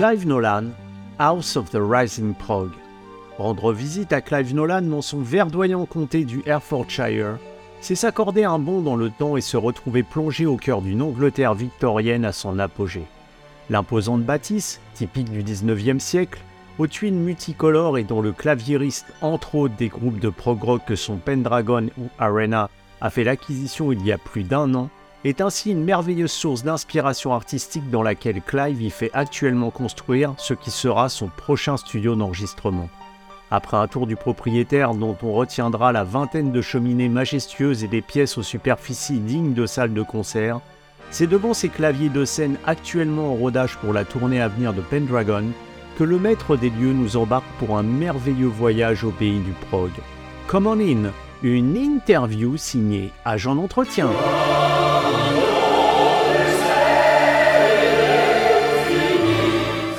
Clive Nolan, House of the Rising Prog. Rendre visite à Clive Nolan dans son verdoyant comté du Herefordshire, c'est s'accorder un bond dans le temps et se retrouver plongé au cœur d'une Angleterre victorienne à son apogée. L'imposante bâtisse, typique du 19e siècle, aux tuiles multicolores et dont le claviériste, entre autres des groupes de prog rock que sont Pendragon ou Arena, a fait l'acquisition il y a plus d'un an, est ainsi une merveilleuse source d'inspiration artistique dans laquelle Clive y fait actuellement construire ce qui sera son prochain studio d'enregistrement. Après un tour du propriétaire dont on retiendra la vingtaine de cheminées majestueuses et des pièces aux superficies dignes de salles de concert, c'est devant ces claviers de scène actuellement en rodage pour la tournée à venir de Pendragon que le maître des lieux nous embarque pour un merveilleux voyage au pays du prog. Come on in, une interview signée Agent d'entretien.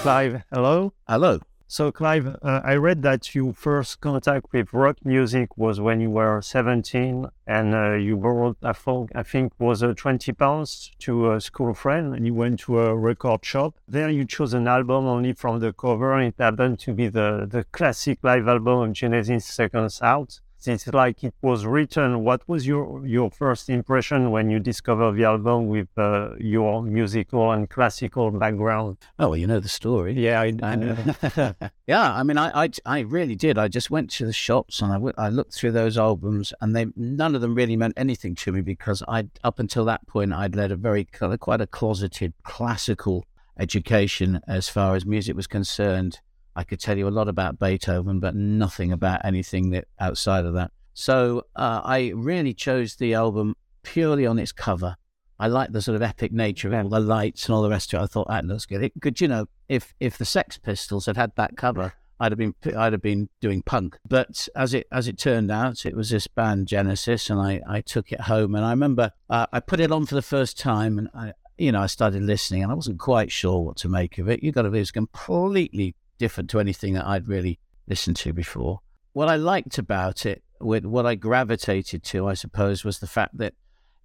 Clive, hello. Hello. So, Clive, uh, I read that your first contact with rock music was when you were 17 and uh, you borrowed, I think, I think was uh, 20 pounds to a school friend and you went to a record shop. There you chose an album only from the cover and it happened to be the, the classic live album of Genesis Seconds Out it's like it was written. What was your your first impression when you discovered the album with uh, your musical and classical background? Oh, well, you know the story. Yeah, I, I know. yeah, I mean, I, I, I really did. I just went to the shops and I, w- I looked through those albums, and they none of them really meant anything to me because I up until that point I'd led a very quite a closeted classical education as far as music was concerned. I could tell you a lot about Beethoven, but nothing about anything that outside of that. So uh, I really chose the album purely on its cover. I like the sort of epic nature of all the lights and all the rest of it. I thought that looks good. It could, you know, if if the Sex Pistols had had that cover, I'd have been I'd have been doing punk. But as it as it turned out, it was this band Genesis, and I I took it home, and I remember uh, I put it on for the first time, and I you know I started listening, and I wasn't quite sure what to make of it. You got to be completely different to anything that I'd really listened to before. What I liked about it, what I gravitated to, I suppose, was the fact that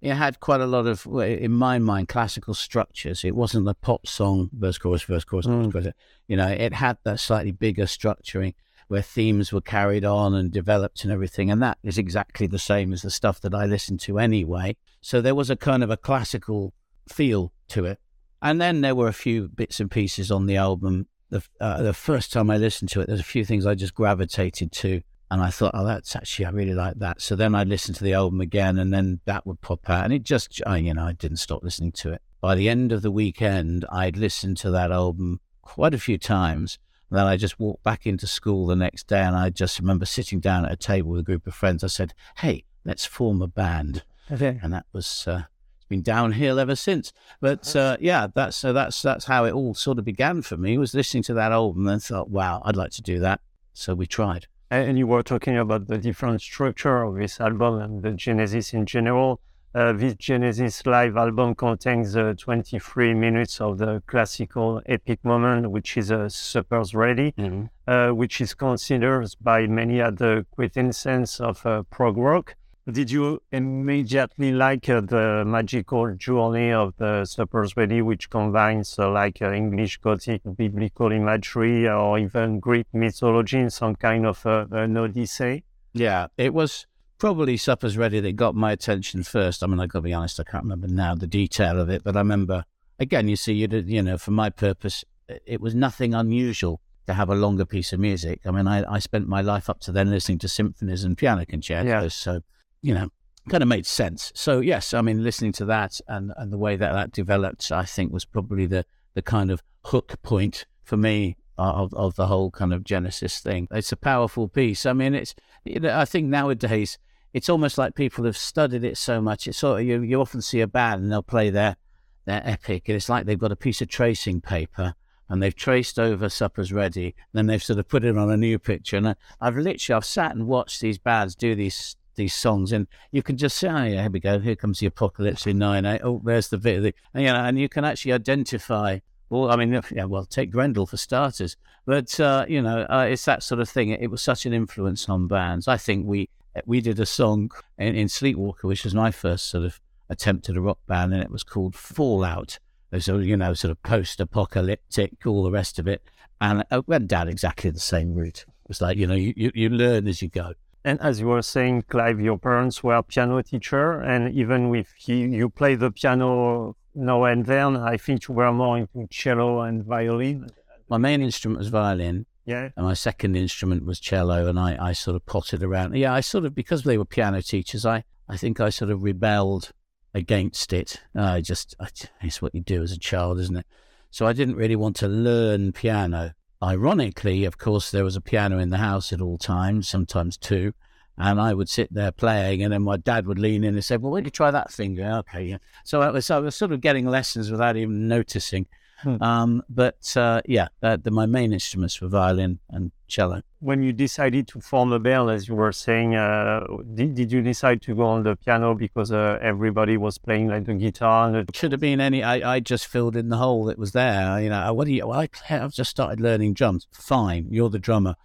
it had quite a lot of, in my mind, classical structures. It wasn't a pop song, verse, chorus, verse, chorus, mm. chorus. You know, it had that slightly bigger structuring where themes were carried on and developed and everything. And that is exactly the same as the stuff that I listened to anyway. So there was a kind of a classical feel to it. And then there were a few bits and pieces on the album the uh, the first time I listened to it, there's a few things I just gravitated to, and I thought, oh, that's actually I really like that. So then I listened to the album again, and then that would pop out, and it just, I, you know, I didn't stop listening to it. By the end of the weekend, I'd listened to that album quite a few times. And then I just walked back into school the next day, and I just remember sitting down at a table with a group of friends. I said, "Hey, let's form a band," okay. and that was. Uh, been downhill ever since. But uh, yeah, that's uh, that's that's how it all sort of began for me. Was listening to that album and thought, wow, I'd like to do that. So we tried. And you were talking about the different structure of this album and the Genesis in general. Uh, this Genesis live album contains uh, 23 minutes of the classical epic moment, which is a uh, Supper's Ready, mm-hmm. Uh, which is considered by many at the quintessence of uh, prog rock. Did you immediately like uh, the magical journey of the Supper's Ready, which combines uh, like uh, English Gothic biblical imagery or even Greek mythology in some kind of uh, an odyssey? Yeah, it was probably Supper's Ready that got my attention first. I mean, I've got to be honest, I can't remember now the detail of it, but I remember, again, you see, you, did, you know, for my purpose, it was nothing unusual to have a longer piece of music. I mean, I, I spent my life up to then listening to symphonies and piano concertos, yeah. so you know, kind of made sense. So yes, I mean, listening to that and, and the way that that developed, I think was probably the, the kind of hook point for me of, of the whole kind of Genesis thing. It's a powerful piece. I mean, it's, you know, I think nowadays it's almost like people have studied it so much. It's sort of, you, you often see a band and they'll play their, their epic and it's like they've got a piece of tracing paper and they've traced over Supper's Ready, and then they've sort of put it on a new picture. And I, I've literally, I've sat and watched these bands do these these songs, and you can just say, "Oh yeah, here we go. Here comes the apocalypse in nine eight. Oh, there's the bit, and, you know, and you can actually identify. Well, I mean, yeah, well, take Grendel for starters, but uh, you know, uh, it's that sort of thing. It, it, was such an influence on bands. I think we we did a song in, in Sleepwalker, which was my first sort of attempt at a rock band, and it was called Fallout. sort of, you know, sort of post-apocalyptic, all the rest of it. And I went down exactly the same route. It was like, you know, you, you, you learn as you go. And as you were saying, Clive, your parents were piano teacher, and even if you, you play the piano now and then, I think you were more into cello and violin. My main instrument was violin, Yeah. and my second instrument was cello, and I, I sort of potted around. Yeah, I sort of because they were piano teachers, I, I think I sort of rebelled against it. I just I, it's what you do as a child, isn't it? So I didn't really want to learn piano. Ironically, of course, there was a piano in the house at all times, sometimes two, and I would sit there playing, and then my dad would lean in and say, "Well, why don't you try that finger?" Okay, yeah. So I was, I was sort of getting lessons without even noticing. Hmm. Um, but uh, yeah, uh, the, my main instruments were violin and cello. When you decided to form a band, as you were saying, uh, did, did you decide to go on the piano because uh, everybody was playing like the guitar? And the... Should have been any. I, I just filled in the hole that was there. You know, what do you? Well, I, I've just started learning drums. Fine, you're the drummer,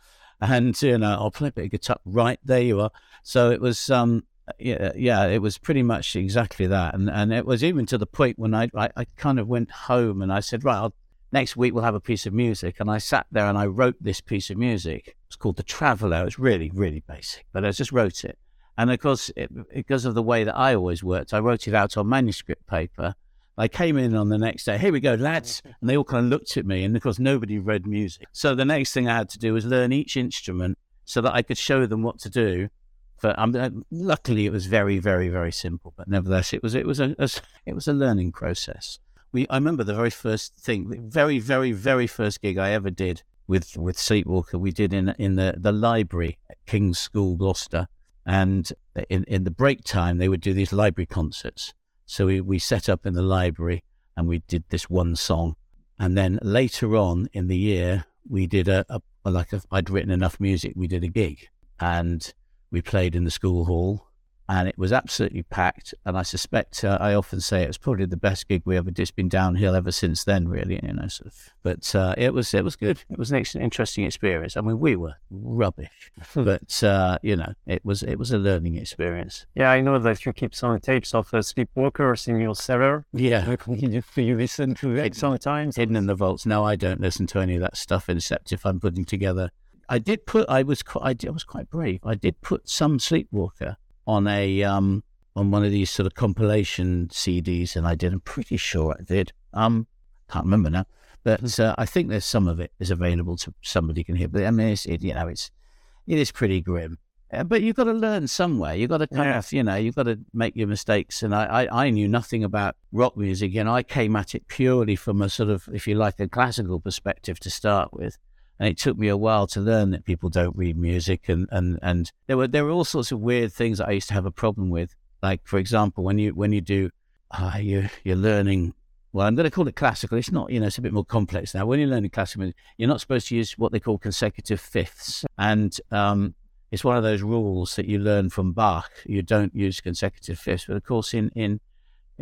and you know, I'll play a bit of guitar. Right there, you are. So it was. Um, yeah, yeah, it was pretty much exactly that, and and it was even to the point when I I, I kind of went home and I said, right, I'll, next week we'll have a piece of music, and I sat there and I wrote this piece of music. It's called The Traveller. It's really really basic, but I just wrote it, and of course it, because of the way that I always worked, I wrote it out on manuscript paper. I came in on the next day. Here we go, lads, mm-hmm. and they all kind of looked at me, and of course nobody read music. So the next thing I had to do was learn each instrument so that I could show them what to do but um, uh, luckily it was very, very, very simple. But nevertheless, it was it was a, a it was a learning process. We I remember the very first thing, the very, very, very first gig I ever did with with Sleepwalker. We did in in the the library at King's School, Gloucester, and in in the break time they would do these library concerts. So we we set up in the library and we did this one song, and then later on in the year we did a, a like a, I'd written enough music. We did a gig and we played in the school hall and it was absolutely packed. And I suspect, uh, I often say it was probably the best gig we ever did. It's been downhill ever since then, really, you know. Sort of. But uh, it was it was good. It was an interesting experience. I mean, we were rubbish, but uh, you know, it was it was a learning experience. Yeah, I know that you keep some tapes of uh, Sleepwalkers in your cellar. Yeah, you, you listen to it sometimes. hidden in the vaults. No, I don't listen to any of that stuff except if I'm putting together. I did put. I was. qu- I, did, I was quite brave. I did put some Sleepwalker on a um on one of these sort of compilation CDs, and I did. I'm pretty sure I did. Um, can't remember now, but uh, I think there's some of it is available to somebody can hear. But I mean, it's, it, you know, it's it is pretty grim. Uh, but you've got to learn somewhere. You've got to kind Yeah. of, you know, you've got to make your mistakes. And I, I, I knew nothing about rock music, and I came at it purely from a sort of, if you like, a classical perspective to start with. And it took me a while to learn that people don't read music, and, and, and there were there were all sorts of weird things that I used to have a problem with. Like, for example, when you when you do, uh, you you're learning. Well, I'm going to call it classical. It's not, you know, it's a bit more complex now. When you're learning classical, you're not supposed to use what they call consecutive fifths, and um, it's one of those rules that you learn from Bach. You don't use consecutive fifths, but of course, in in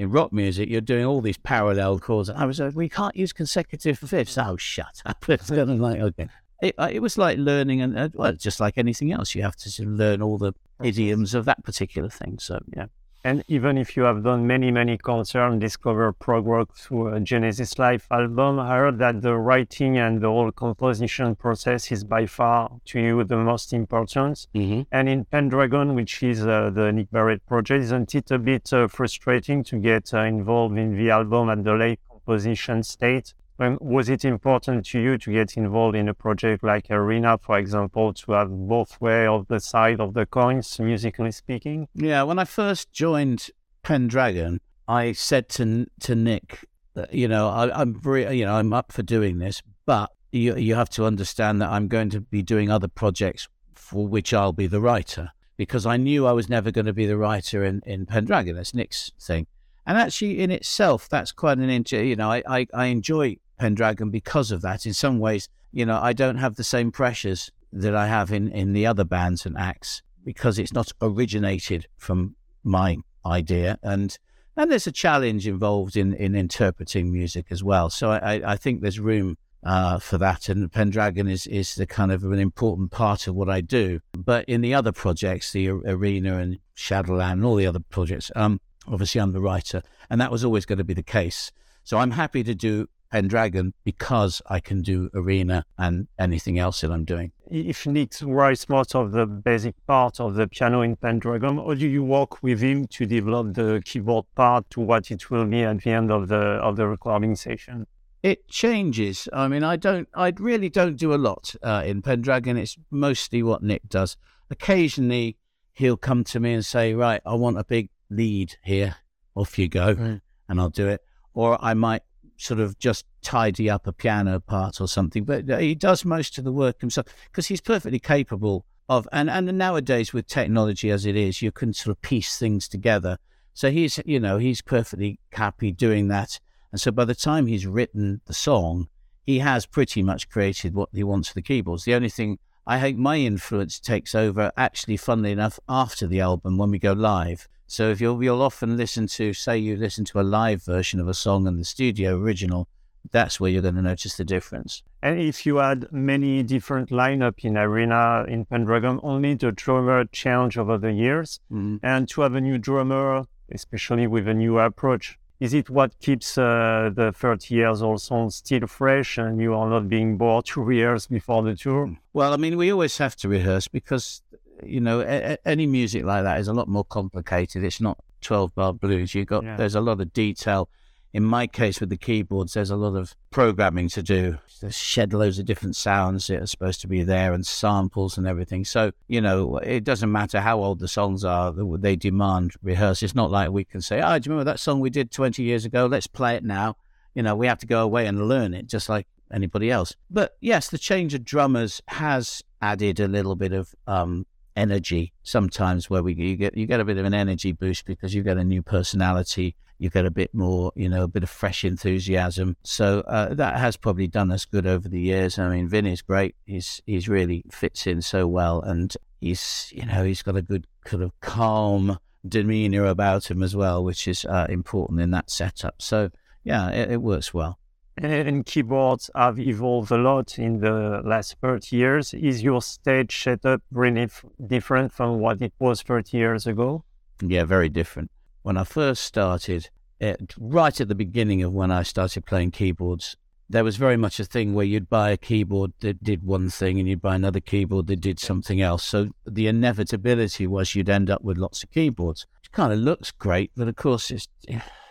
in rock music, you're doing all these parallel chords. And I was like, we can't use consecutive fifths. Oh, shut up! It's kind of like okay. It, uh, it was like learning, and uh, well, just like anything else, you have to sort of learn all the idioms of that particular thing. So yeah, And even if you have done many, many concerts and discovered prog rock through a Genesis Live album, I heard that the writing and the whole composition process is by far to you the most important. mm-hmm. And in Pendragon, which is uh, the Nick Barrett project, isn't it a bit uh, frustrating to get uh, involved in the album at the late composition state? When, was it important to you to get involved in a project like Arena, for example, to have both way of the side of the coins, musically speaking? Yeah, when I first joined Pendragon, I said to to Nick, that, you know, I, I'm very, you know, I'm up for doing this, but you you have to understand that I'm going to be doing other projects for which I'll be the writer because I knew I was never going to be the writer in in Pendragon. That's Nick's thing, and actually in itself, that's quite an. You know, I, I I enjoy Pendragon because of that. In some ways, you know, I don't have the same pressures that I have in in the other bands and acts because it's not originated from my idea. And and there's a challenge involved in in interpreting music as well. So i I- think there's room uh, for that. And pendragon is is the kind of an important part of what i do. But in the other projects the arena and shadowland and all the other projects um obviously i'm the writer and that was always going to be the case. So I'm happy to do Pendragon because I can do arena and anything else that I'm doing. If Nick writes most of the basic part of the piano in Pendragon, or do you work with him to develop the keyboard part to what it will be at the end of the of the recording session? It changes. I mean, I don't. I really don't do a lot uh, in Pendragon. It's mostly what Nick does. Occasionally, he'll come to me and say, "Right, I want a big lead here. Off you go," Right. and I'll do it. Or I might sort of just tidy up a piano part or something. But uh, he does most of the work himself because he's perfectly capable of. And and nowadays with technology as it is, you can sort of piece things together. So he's, you know, he's perfectly happy doing that. And so by the time he's written the song, he has pretty much created what he wants for the keyboards. The only thing I think my influence takes over, actually, funnily enough, after the album when we go live. So if you'll you'll often listen to, say, you listen to a live version of a song and the studio original, that's where you're going to notice the difference. And if you had many different lineup in Arena in Pendragon, only the drummer change over the years, and to have a new drummer, especially with a new approach, is it what keeps uh, the 30 years old song still fresh and you are not being bored two years before the tour? Well, I mean, we always have to rehearse because, you know, a- a- any music like that is a lot more complicated. It's not 12 bar blues. You got, Yeah. there's a lot of detail. In my case with the keyboards, there's a lot of programming to do. There's shed loads of different sounds that are supposed to be there and samples and everything. So, you know, it doesn't matter how old the songs are, they demand rehearse. It's not like we can say, oh, do you remember that song we did 20 years ago? Let's play it now. You know, we have to go away and learn it just like anybody else. But yes, the change of drummers has added a little bit of um, energy sometimes where we you get you get a bit of an energy boost because you get a new personality you get a bit more you know a bit of fresh enthusiasm. So uh, that has probably done us good over the years. I mean vinny's great. He's he's really fits in so well and he's you know he's got a good kind of calm demeanor about him as well which is uh, important in that setup. So yeah it, it works well And keyboards have evolved a lot in the last 30 years. Is your stage setup really f- different from what it was 30 years ago? Yeah, very different. When I first started, it, right at the beginning of when I started playing keyboards, there was very much a thing where you'd buy a keyboard that did one thing and you'd buy another keyboard that did something else. So the inevitability was you'd end up with lots of keyboards. It kind of looks great, but of course it's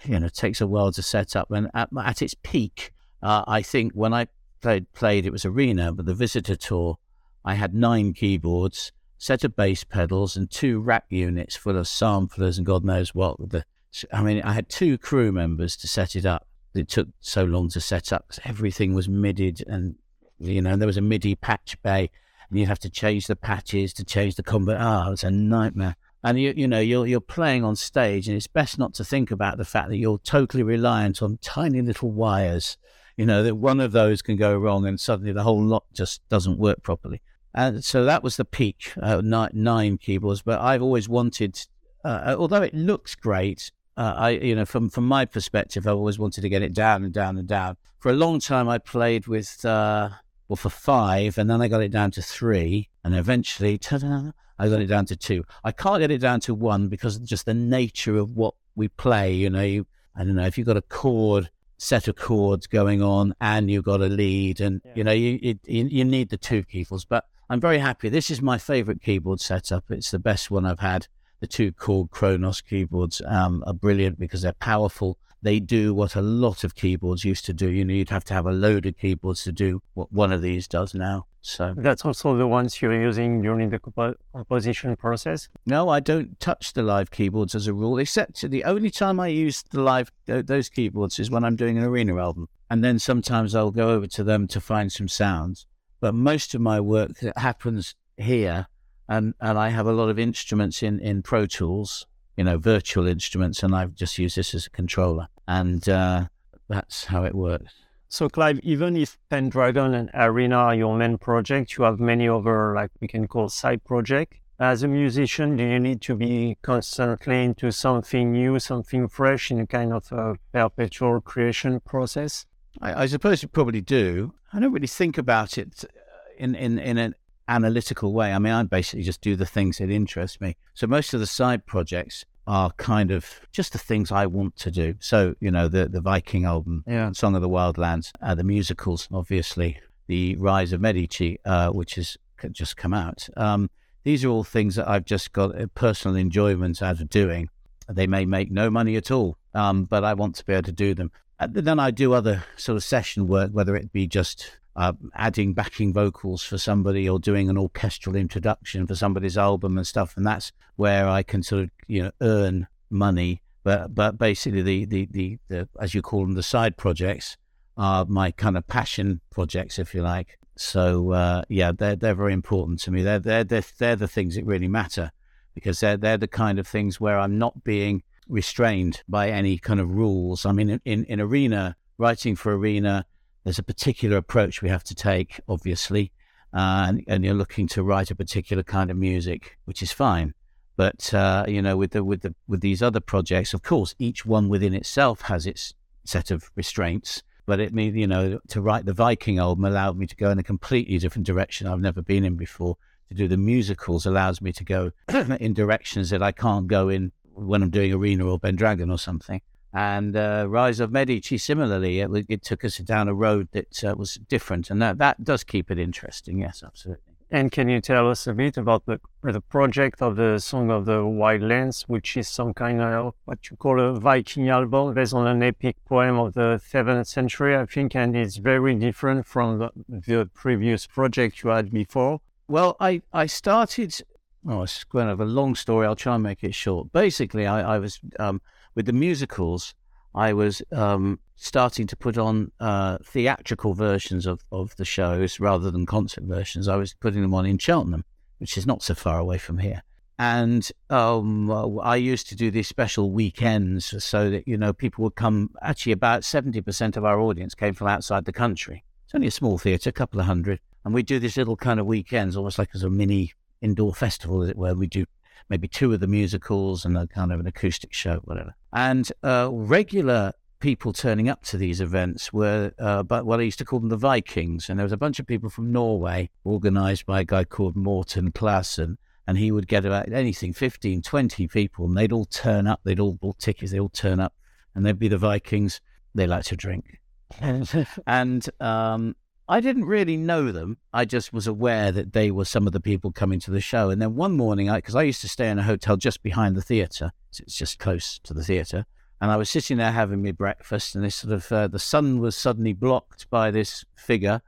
you know takes a while to set up. And at, at its peak, uh, I think when I played played it was Arena, but the Visitor Tour, I had nine keyboards set of bass pedals and two rack units full of samplers and God knows what. The, I mean, I had two crew members to set it up. It took so long to set up 'cause everything was midied and, you know, there was a MIDI patch bay and you'd have to change the patches to change the combo. Ah, it was a nightmare. And you, you know, you're you're playing on stage, and it's best not to think about the fact that you're totally reliant on tiny little wires. You know that one of those can go wrong, and suddenly the whole lot just doesn't work properly. And so that was the peak, uh, nine, nine keyboards. But I've always wanted, uh, although it looks great, uh, I, you know, from from my perspective, I've always wanted to get it down and down and down. For a long time, I played with, uh, well, for five, and then I got it down to three, and eventually, ta-da, I got it down to two. I can't get it down to one because of just the nature of what we play. You know, you, I don't know if you've got a chord set of chords going on and you've got a lead and Yeah. you know you, you you need the two keyboards but i'm very happy. This is my favorite keyboard setup. It's the best one i've had. The two Korg Kronos keyboards um, are brilliant because they're powerful. They do what a lot of keyboards used to do. You know you'd have to have a load of keyboards to do what one of these does now so That's also the ones you're using during the compo- composition process. No, I don't touch the live keyboards as a rule, except the only time I use the live th- those keyboards is when I'm doing an arena album, and then sometimes I'll go over to them to find some sounds. But most of my work happens here, and and I have a lot of instruments in in Pro Tools, you know, virtual instruments, and I've just used this as a controller, and uh, that's how it works. So, Clive, even if Pendragon and Arena are your main project, you have many other, like we can call side project. As a musician, do you need to be constantly into something new, something fresh in a kind of a perpetual creation process? I, I suppose you probably do. I don't really think about it uh, in, in, in an analytical way. I mean, I basically just do the things that interest me. So most of the side projects, are kind of just the things I want to do. So, you know, the, the Viking album, Yeah. Song of the Wildlands, uh, the musicals, obviously, the Rise of Medici, uh, which has just come out. Um, these are all things that I've just got a personal enjoyment out of doing. They may make no money at all, um, but I want to be able to do them. And then I do other sort of session work, whether it be just uh, adding backing vocals for somebody or doing an orchestral introduction for somebody's album and stuff. And that's where I can sort of, you know, earn money. But but basically, the the the, the as you call them, the side projects are my kind of passion projects, if you like. So uh, yeah, they're they're very important to me. They're they're they're, they're the things that really matter because they're they're the kind of things where I'm not being restrained by any kind of rules. I mean, in, in, in arena writing for arena, there's a particular approach we have to take, obviously, uh, and, and you're looking to write a particular kind of music, which is fine. But uh, you know, with the with the with these other projects, of course, each one within itself has its set of restraints. But it means, you know, to write the Viking album allowed me to go in a completely different direction I've never been in before. To do the musicals allows me to go in directions that I can't go in when I'm doing Arena or Pendragon or something. And uh, Rise of Medici, similarly, it, it took us down a road that uh, was different, and that, that does keep it interesting. Yes, absolutely. And can you tell us a bit about the the project of the Song of the Wildlands, which is some kind of what you call a Viking album based on an epic poem of the seventh century, I think, and it's very different from the, the previous project you had before. Well, I, I started, Oh, it's kind of a long story. I'll try and make it short. Basically, I, I was, um, with the musicals, I was um, starting to put on uh, theatrical versions of, of the shows rather than concert versions. I was putting them on in Cheltenham, which is not so far away from here. And um, I used to do these special weekends so that, you know, people would come. Actually, about 70% of our audience came from outside the country. It's only a small theatre, a couple of hundred. And we do these little kind of weekends, almost like as a mini indoor festival, as it were. We do maybe two of the musicals and a kind of an acoustic show, whatever. And uh, regular people turning up to these events were, uh, but what I used to call them the Vikings. And there was a bunch of people from Norway, organized by a guy called Morten Classen. And he would get about anything, 15, 20 people, and they'd all turn up. They'd all bought tickets, they'd all turn up, and they'd be the Vikings. They like to drink. and um, I didn't really know them. I just was aware that they were some of the people coming to the show. And then one morning, because I, I, used to stay in a hotel just behind the theatre, so it's just close to the theatre, and I was sitting there having my breakfast, and this sort of uh, the sun was suddenly blocked by this figure.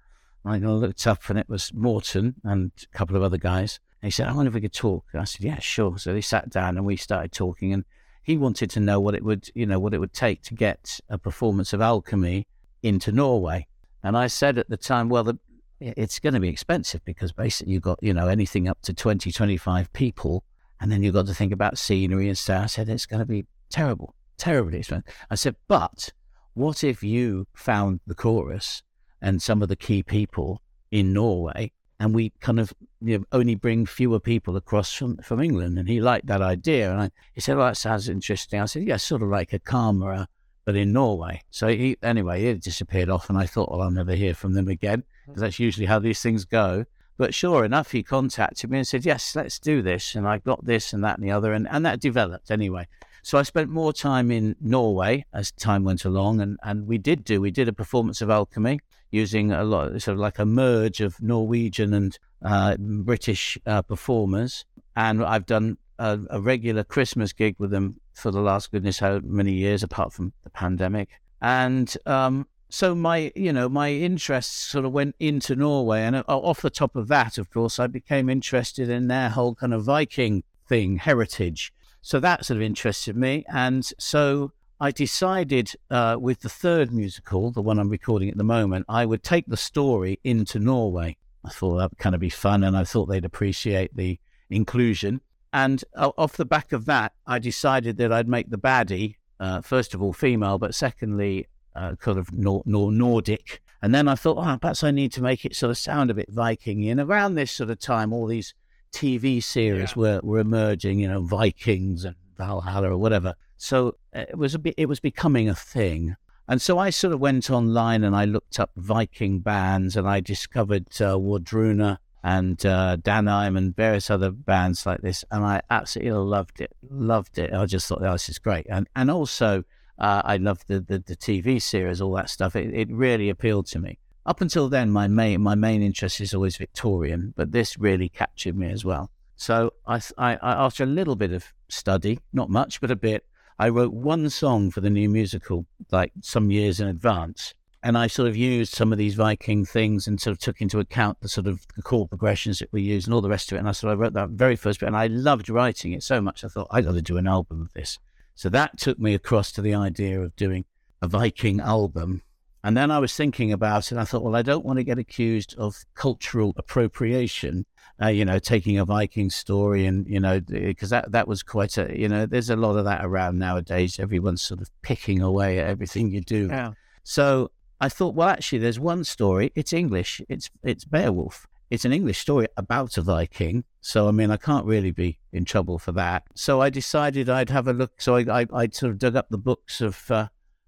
I looked up, and it was Morton and a couple of other guys. And he said, "I wonder if we could talk." I said, "Yeah, sure." So they sat down, and we started talking, and he wanted to know what it would, you know, what it would take to get a performance of Alchemy into Norway. And I said at the time, well, the, it's going to be expensive because basically you've got, you know, anything up to 20, 25 people. And then you've got to think about scenery and stuff. I said, it's going to be terrible, terribly expensive. I said, but what if you found the chorus and some of the key people in Norway and we kind of you know, only bring fewer people across from, from England? And he liked that idea. And I, he said, well, that sounds interesting. I said, yeah, sort of like a Karma but in Norway. So he, anyway, he disappeared off, and I thought, well, I'll never hear from them again because that's usually how these things go. But sure enough, he contacted me and said, yes, let's do this. And I got this and that and the other, and, and that developed anyway. So I spent more time in Norway as time went along, and, and we did do, we did a performance of Alchemy using a lot, sort of like a merge of Norwegian and uh, British uh, performers. And I've done a, a, regular Christmas gig with them for the last goodness how many years, apart from the pandemic. And um, so my, you know, my interests sort of went into Norway, and uh, off the top of that, of course, I became interested in their whole kind of Viking thing, heritage. So that sort of interested me, and so I decided uh, with the third musical, the one I'm recording at the moment, I would take the story into Norway. I thought that would kind of be fun, and I thought they'd appreciate the inclusion. And off the back of that, I decided that I'd make the baddie, uh, first of all, female, but secondly, uh, kind of nor- nor- Nordic. And then I thought, oh, perhaps I need to make it sort of sound a bit Viking. And around this sort of time, all these TV series yeah. were, were emerging, you know, Vikings and Valhalla or whatever. So uh, it was a bit, it was becoming a thing. And so I sort of went online and I looked up Viking bands and I discovered uh, Wardruna and uh, Danheim and various other bands like this, and I absolutely loved it. Loved it. I just thought oh, this is great, and and also uh, I loved the, the, the TV series, all that stuff. It, it really appealed to me. Up until then, my main my main interest is always Victorian, but this really captured me as well. So I, I, I after a little bit of study, not much, but a bit, I wrote one song for the new musical, like some years in advance and I sort of used some of these Viking things and sort of took into account the sort of the chord progressions that we use and all the rest of it. And I sort of wrote that very first bit, and I loved writing it so much. I thought I got to do an album of this. So that took me across to the idea of doing a Viking album. And then I was thinking about it, and I thought, well, I don't want to get accused of cultural appropriation. Uh, you know, taking a Viking story and you know, because that that was quite a you know, there's a lot of that around nowadays. Everyone's sort of picking away at everything you do. Yeah. So I thought, well, actually, there's one story. It's English. It's it's Beowulf. It's an English story about a Viking. So I mean, I can't really be in trouble for that. So I decided I'd have a look. So I I, I sort of dug up the books of, uh,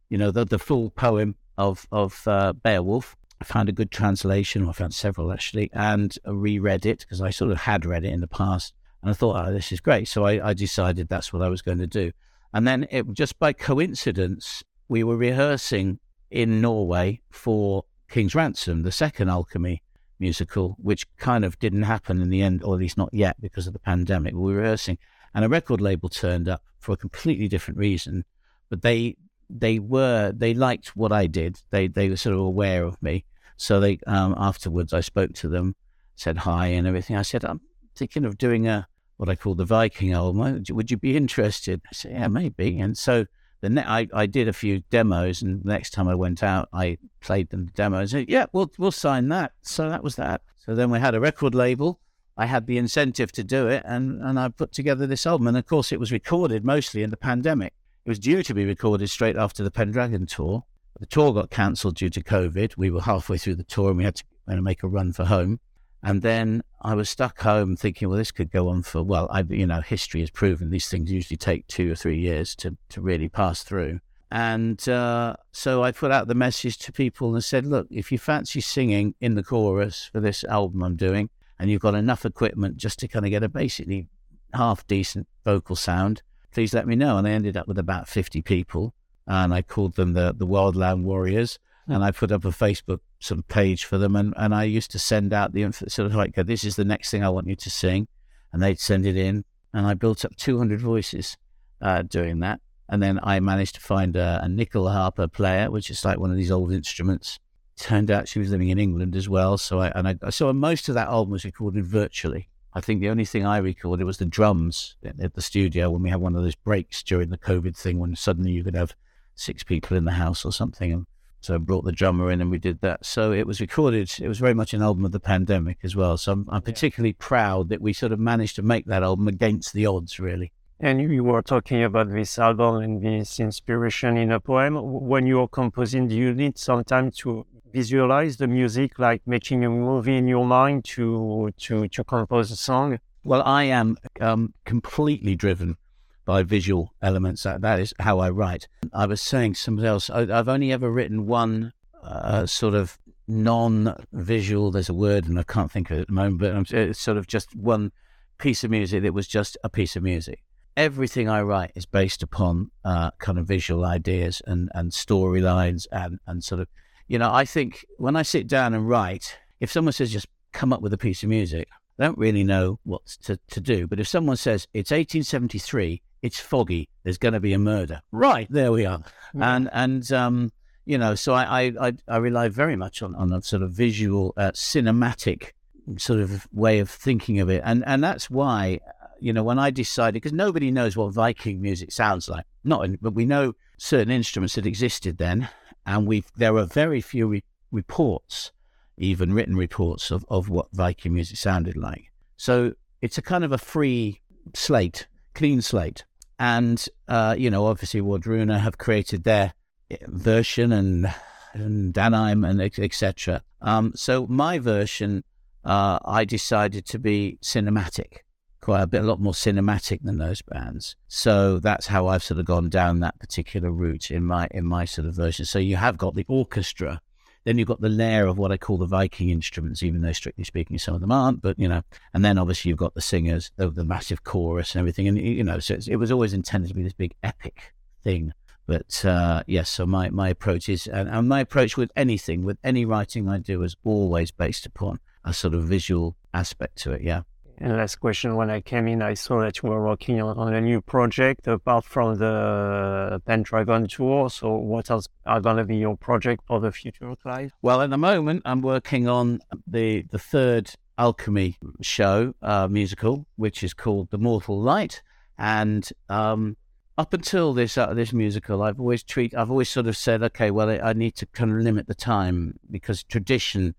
you know, the the full poem of of uh, Beowulf. I found a good translation. I found several actually, and reread it because I sort of had read it in the past. And I thought, oh, this is great. So I, I decided that's what I was going to do. And then it just by coincidence, we were rehearsing in Norway for King's Ransom, the second Alchemy musical, which kind of didn't happen in the end, or at least not yet because of the pandemic. We were rehearsing, and a record label turned up for a completely different reason, but they they were they liked what I did. They they were sort of aware of me, so they um, afterwards I spoke to them, said hi and everything. I said I'm thinking of doing a what I call the Viking album. Would you be interested? I said yeah maybe, and so the ne- I, I did a few demos, and the next time I went out, I played them the demos. Said, yeah, we'll we'll sign that. So that was that. So then we had a record label. I had the incentive to do it, and and I put together this album. And of course, it was recorded mostly in the pandemic. It was due to be recorded straight after the Pendragon tour. The tour got cancelled due to COVID. We were halfway through the tour, and we had to make a run for home. And then I was stuck home thinking, well, this could go on for, well, I, you know, history has proven these things usually take two or three years to, to really pass through. And uh, so I put out the message to people and said, look, if you fancy singing in the chorus for this album I'm doing, and you've got enough equipment just to kind of get a basically half decent vocal sound, please let me know. And I ended up with about 50 people, and I called them the, the Wildland Warriors and I put up a Facebook of page for them, and, and I used to send out the sort of like, this is the next thing I want you to sing, and they'd send it in, and I built up 200 voices uh, doing that, and then I managed to find a, a nyckelharpa player, which is like one of these old instruments. Turned out she was living in England as well, so I and I so most of that album was recorded virtually. I think the only thing I recorded was the drums at the studio when we had one of those breaks during the COVID thing when suddenly you could have six people in the house or something. And so I brought the drummer in and we did that. So it was recorded. It was very much an album of the pandemic as well. So I'm, I'm particularly proud that we sort of managed to make that album against the odds, really. And you were talking about this album and this inspiration in a poem. When you're composing, do you need some time to visualize the music, like making a movie in your mind to to to compose a song? Well, I am um, completely driven by visual elements. That, that is how I write. I was saying somebody else, I, have only ever written one uh, sort of non-visual, there's a word and I can't think of it at the moment, but it's sort of just one piece of music that was just a piece of music. Everything I write is based upon uh, kind of visual ideas and, and storylines and, and sort of, you know, I think when I sit down and write, if someone says just come up with a piece of music, I don't really know what to, to do. But if someone says it's 1873 it's foggy. There's going to be a murder. Right there we are. Yeah. And and um, you know, so I, I I rely very much on on a sort of visual, uh, cinematic sort of way of thinking of it, and and that's why you know when I decided because nobody knows what Viking music sounds like. Not, in, but we know certain instruments that existed then, and we there are very few re- reports, even written reports of of what Viking music sounded like. So it's a kind of a free slate, clean slate and uh, you know, obviously, Wardruna have created their eh, version and and Danheim and etc. Um, so my version, uh, I decided to be cinematic, quite a bit, a lot more cinematic than those bands. So that's how I've sort of gone down that particular route in my in my sort of version. So you have got the orchestra Then you've got the layer of what I call the Viking instruments, even though strictly speaking, some of them aren't. But you know, and then obviously you've got the singers, the, the massive chorus and everything. And you know, so it was always intended to be this big epic thing. But uh, yes, so my, my approach is, and, and my approach with anything, with any writing I do, is always based upon a sort of visual aspect to it. Yeah. And last question, when I came in, I saw that you were working on, a new project apart from the Pendragon tour. So what else are going to be your project for the future, Clive? Well, at the moment, I'm working on the, the third alchemy show uh, musical, which is called The Mortal Light. And um, up until this uh, this musical, I've always treat I've always sort of said, okay, well, I, I need to kind of limit the time because tradition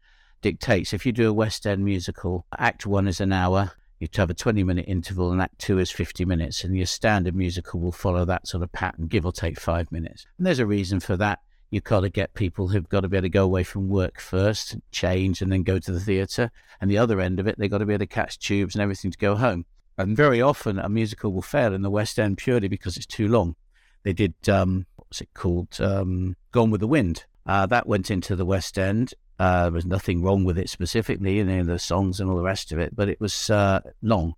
dictates if you do a West End musical, Act One is an hour. You have a 20 minute interval, and Act Two is 50 minutes, and your standard musical will follow that sort of pattern, give or take five minutes. And there's a reason for that. You've got to get people who've got to be able to go away from work first, change, and then go to the theatre. And the other end of it, they've got to be able to catch tubes and everything to go home. And very often, a musical will fail in the West End purely because it's too long. They did, um, what's it called? Um, Gone with the Wind. Uh, that went into the West End uh, there was nothing wrong with it specifically, you know, the songs and all the rest of it, but it was uh, long,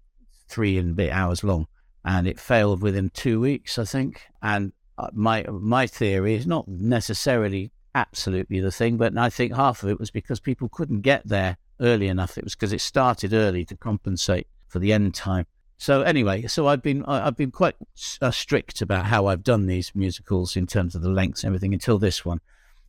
three and a bit hours long, and it failed within two weeks, I think. And uh, my my theory is not necessarily absolutely the thing, but I think half of it was because people couldn't get there early enough. It was because it started early to compensate for the end time. So anyway, so I've been I've been quite uh, strict about how I've done these musicals in terms of the lengths and everything until this one,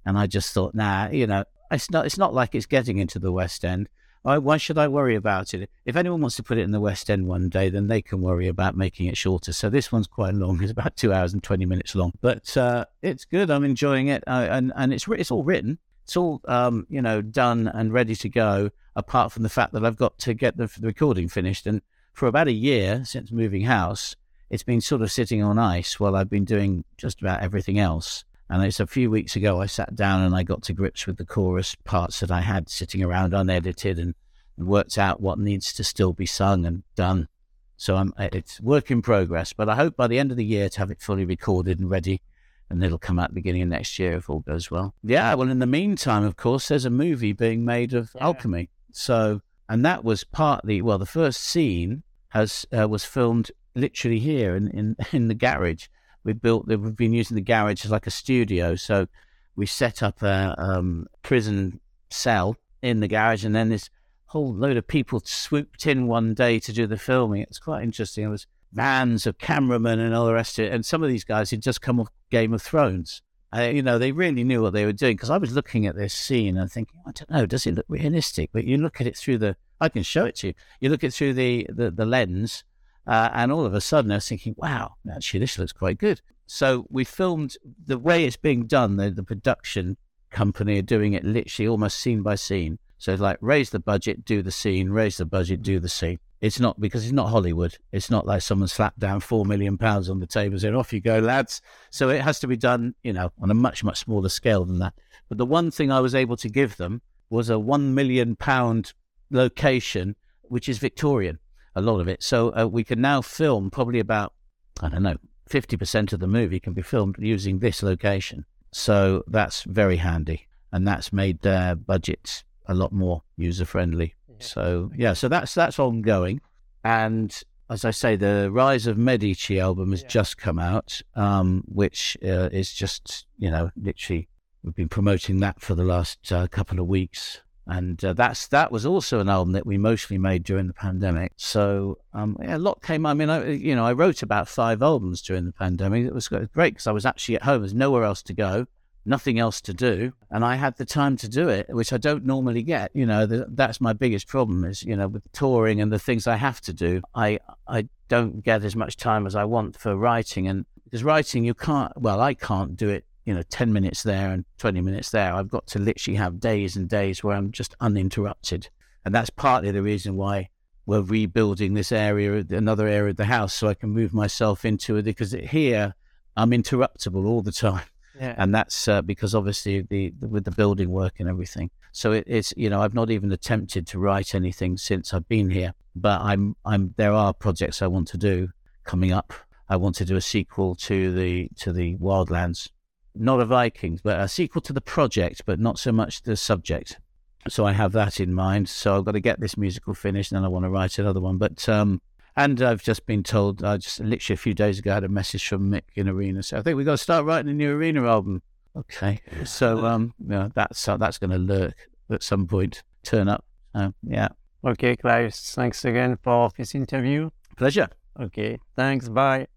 and I just thought, nah, you know, it's not it's not like it's getting into the West End. Why, why should I worry about it? If anyone wants to put it in the West End one day, then they can worry about making it shorter. So this one's quite long; it's about two hours and twenty minutes long, but uh, it's good. I'm enjoying it, and and it's it's all written, it's all um, you know done and ready to go. Apart from the fact that I've got to get the, the recording finished, and for about a year since moving house, it's been sort of sitting on ice while I've been doing just about everything else. And it's a few weeks ago I sat down and I got to grips with the chorus parts that I had sitting around unedited and, and worked out what needs to still be sung and done. So I'm, it's work in progress, but I hope by the end of the year to have it fully recorded and ready, and it'll come out beginning of next year if all goes well. Yeah, well, in the meantime, of course, there's a movie being made of yeah. alchemy. So, and that was partly well, the first scene has uh, was filmed literally here in, in in the garage we built we've been using the garage as like a studio. So we set up a um, prison cell in the garage and then this whole load of people swooped in one day to do the filming. It's quite interesting. It was vans of cameramen and all the rest of it. And some of these guys had just come off game of thrones. Uh, you know they really knew what they were doing because i was looking at this scene and thinking i don't know does it look realistic? But you look at it through the i can show it to you. You look at it through the the, the lens uh, and all of a sudden, I was thinking, wow, actually, this looks quite good. So we filmed the way it's being done, the, the production company are doing it literally almost scene by scene. So like raise the budget, do the scene, raise the budget, do the scene. It's not because it's not Hollywood. It's not like someone slapped down four million pounds on the table and off you go, lads. So it has to be done, you know, on a much, much smaller scale than that. But the one thing I was able to give them was a one million pound location, which is Victorian a lot of it. So uh, we can now film probably about, I don't know, 50% of the movie can be filmed using this location. So that's very handy. And that's made their budgets a lot more user friendly. Yeah. So yeah, so that's that's ongoing. And as I say, the Rise of Medici album has yeah. just come out, um, which uh, is just you know literally we've been promoting that for the last uh, couple of weeks and uh, that's that was also an album that we mostly made during the pandemic. So um, yeah, a lot came. I mean, I, you know, I wrote about five albums during the pandemic. It was great because I was actually at home. There's nowhere else to go, nothing else to do, and I had the time to do it, which I don't normally get. You know, the, that's my biggest problem is you know with touring and the things I have to do. I I don't get as much time as I want for writing, and because writing you can't. Well, I can't do it you know, 10 minutes there and 20 minutes there. I've got to literally have days and days where I'm just uninterrupted. And that's partly the reason why we're rebuilding this area, another area of the house, so I can move myself into it because here I'm interruptible all the time. Yeah. And that's uh, because obviously the, the, with the building work and everything. So it, it's you know I've not even attempted to write anything since I've been here, but I'm I'm there are projects I want to do coming up. I want to do a sequel to the to the Wildlands not a Vikings, but a sequel to the project, but not so much the subject. So I have that in mind. So I've got to get this musical finished, and then I want to write another one. But um, and I've just been told, I just literally a few days ago I had a message from Mick in Arena. So I think we've got to start writing a new Arena album. Okay. So um, yeah, that's uh, that's going to lurk at some point, turn up. Uh, yeah. Okay, Clive, thanks again for this interview. Pleasure. Okay, thanks. Bye.